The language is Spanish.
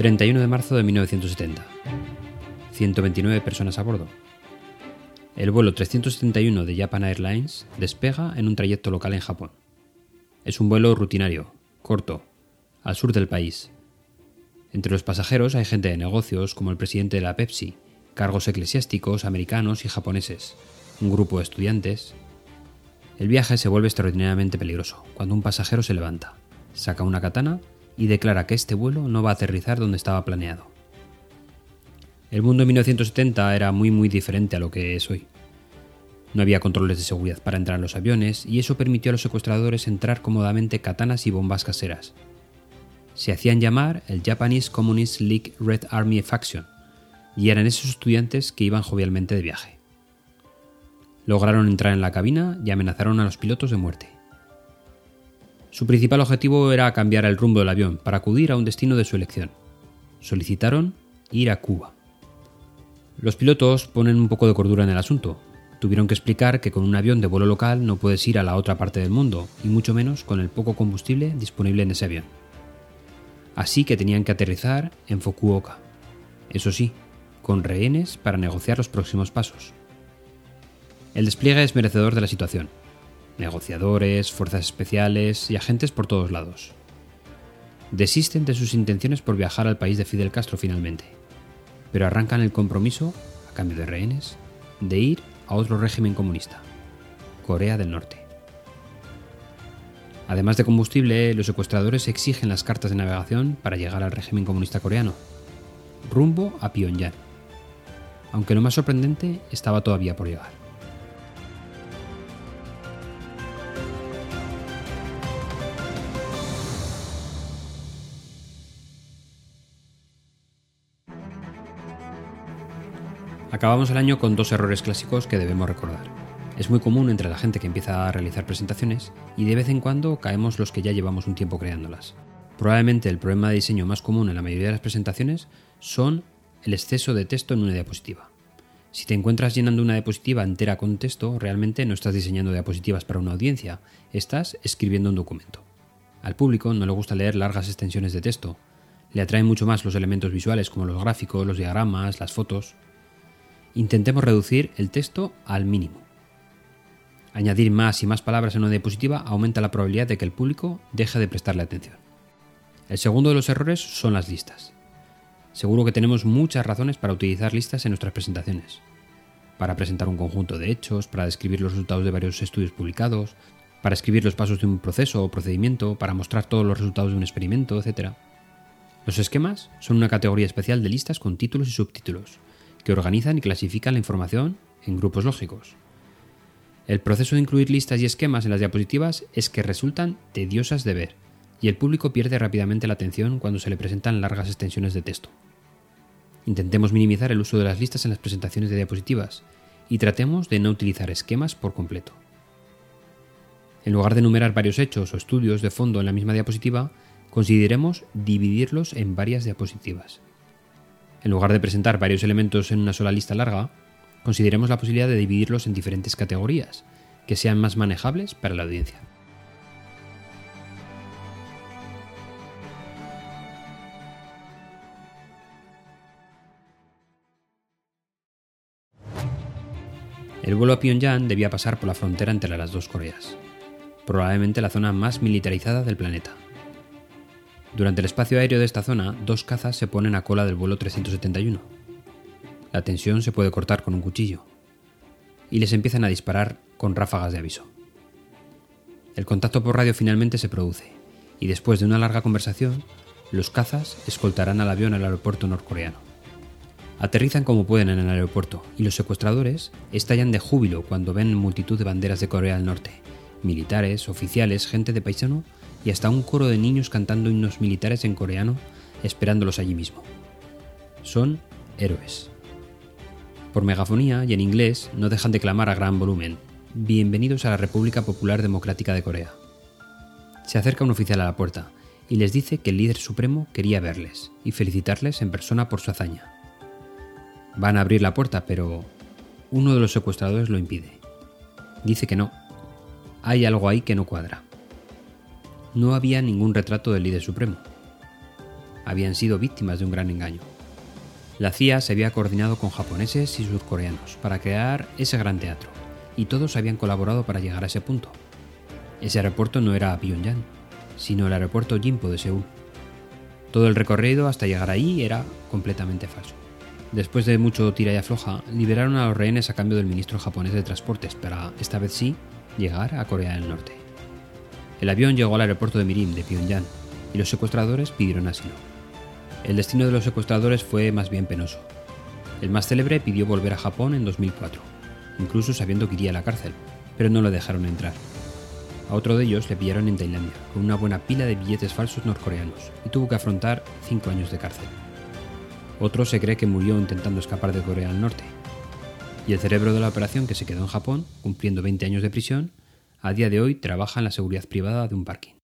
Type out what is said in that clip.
31 de marzo de 1970. 129 personas a bordo. El vuelo 371 de Japan Airlines despega en un trayecto local en Japón. Es un vuelo rutinario, corto, al sur del país. Entre los pasajeros hay gente de negocios como el presidente de la Pepsi, cargos eclesiásticos americanos y japoneses, un grupo de estudiantes. El viaje se vuelve extraordinariamente peligroso cuando un pasajero se levanta, saca una katana y declara que este vuelo no va a aterrizar donde estaba planeado. El mundo en 1970 era muy muy diferente a lo que es hoy. No había controles de seguridad para entrar en los aviones y eso permitió a los secuestradores entrar cómodamente katanas y bombas caseras. Se hacían llamar el Japanese Communist League Red Army Faction y eran esos estudiantes que iban jovialmente de viaje. Lograron entrar en la cabina y amenazaron a los pilotos de muerte. Su principal objetivo era cambiar el rumbo del avión para acudir a un destino de su elección. Solicitaron ir a Cuba. Los pilotos ponen un poco de cordura en el asunto. Tuvieron que explicar que con un avión de vuelo local no puedes ir a la otra parte del mundo, y mucho menos con el poco combustible disponible en ese avión. Así que tenían que aterrizar en Fukuoka. Eso sí, con rehenes para negociar los próximos pasos. El despliegue es merecedor de la situación negociadores, fuerzas especiales y agentes por todos lados. Desisten de sus intenciones por viajar al país de Fidel Castro finalmente, pero arrancan el compromiso, a cambio de rehenes, de ir a otro régimen comunista, Corea del Norte. Además de combustible, los secuestradores exigen las cartas de navegación para llegar al régimen comunista coreano, rumbo a Pyongyang. Aunque lo más sorprendente estaba todavía por llegar. Acabamos el año con dos errores clásicos que debemos recordar. Es muy común entre la gente que empieza a realizar presentaciones y de vez en cuando caemos los que ya llevamos un tiempo creándolas. Probablemente el problema de diseño más común en la mayoría de las presentaciones son el exceso de texto en una diapositiva. Si te encuentras llenando una diapositiva entera con texto, realmente no estás diseñando diapositivas para una audiencia, estás escribiendo un documento. Al público no le gusta leer largas extensiones de texto, le atraen mucho más los elementos visuales como los gráficos, los diagramas, las fotos. Intentemos reducir el texto al mínimo. Añadir más y más palabras en una diapositiva aumenta la probabilidad de que el público deje de prestarle atención. El segundo de los errores son las listas. Seguro que tenemos muchas razones para utilizar listas en nuestras presentaciones. Para presentar un conjunto de hechos, para describir los resultados de varios estudios publicados, para escribir los pasos de un proceso o procedimiento, para mostrar todos los resultados de un experimento, etc. Los esquemas son una categoría especial de listas con títulos y subtítulos, organizan y clasifican la información en grupos lógicos. El proceso de incluir listas y esquemas en las diapositivas es que resultan tediosas de ver, y el público pierde rápidamente la atención cuando se le presentan largas extensiones de texto. Intentemos minimizar el uso de las listas en las presentaciones de diapositivas y tratemos de no utilizar esquemas por completo. En lugar de enumerar varios hechos o estudios de fondo en la misma diapositiva, consideremos dividirlos en varias diapositivas. En lugar de presentar varios elementos en una sola lista larga, consideremos la posibilidad de dividirlos en diferentes categorías, que sean más manejables para la audiencia. El vuelo a Pyongyang debía pasar por la frontera entre las dos Coreas, probablemente la zona más militarizada del planeta. Durante el espacio aéreo de esta zona, dos cazas se ponen a cola del vuelo 371. La tensión se puede cortar con un cuchillo, y les empiezan a disparar con ráfagas de aviso. El contacto por radio finalmente se produce, y después de una larga conversación, los cazas escoltarán al avión al aeropuerto norcoreano. Aterrizan como pueden en el aeropuerto y los secuestradores estallan de júbilo cuando ven multitud de banderas de Corea del Norte, militares, oficiales, gente de paisano y hasta un coro de niños cantando himnos militares en coreano esperándolos allí mismo. Son héroes. Por megafonía y en inglés no dejan de clamar a gran volumen, Bienvenidos a la República Popular Democrática de Corea. Se acerca un oficial a la puerta y les dice que el líder supremo quería verles y felicitarles en persona por su hazaña. Van a abrir la puerta, pero uno de los secuestradores lo impide. Dice que no. Hay algo ahí que no cuadra. No había ningún retrato del líder supremo. habían sido víctimas de un gran engaño. La CIA se había coordinado con japoneses y surcoreanos para crear ese gran teatro, y todos habían colaborado para llegar a ese punto. Ese aeropuerto no era Pyongyang, sino el aeropuerto Jimpo de Seúl. Todo el recorrido hasta llegar ahí era completamente falso. Después de mucho tira y afloja, liberaron a los rehenes a cambio del ministro japonés de Transportes para, esta vez sí, llegar a Corea del Norte. El avión llegó al aeropuerto de Mirim de Pyongyang y los secuestradores pidieron asilo. El destino de los secuestradores fue más bien penoso. El más célebre pidió volver a Japón en 2004, incluso sabiendo que iría a la cárcel, pero no lo dejaron entrar. A otro de ellos le pillaron en Tailandia, con una buena pila de billetes falsos norcoreanos, y tuvo que afrontar cinco años de cárcel. Otro se cree que murió intentando escapar de Corea del Norte. Y el cerebro de la operación, que se quedó en Japón, cumpliendo 20 años de prisión, a día de hoy trabaja en la seguridad privada de un parking.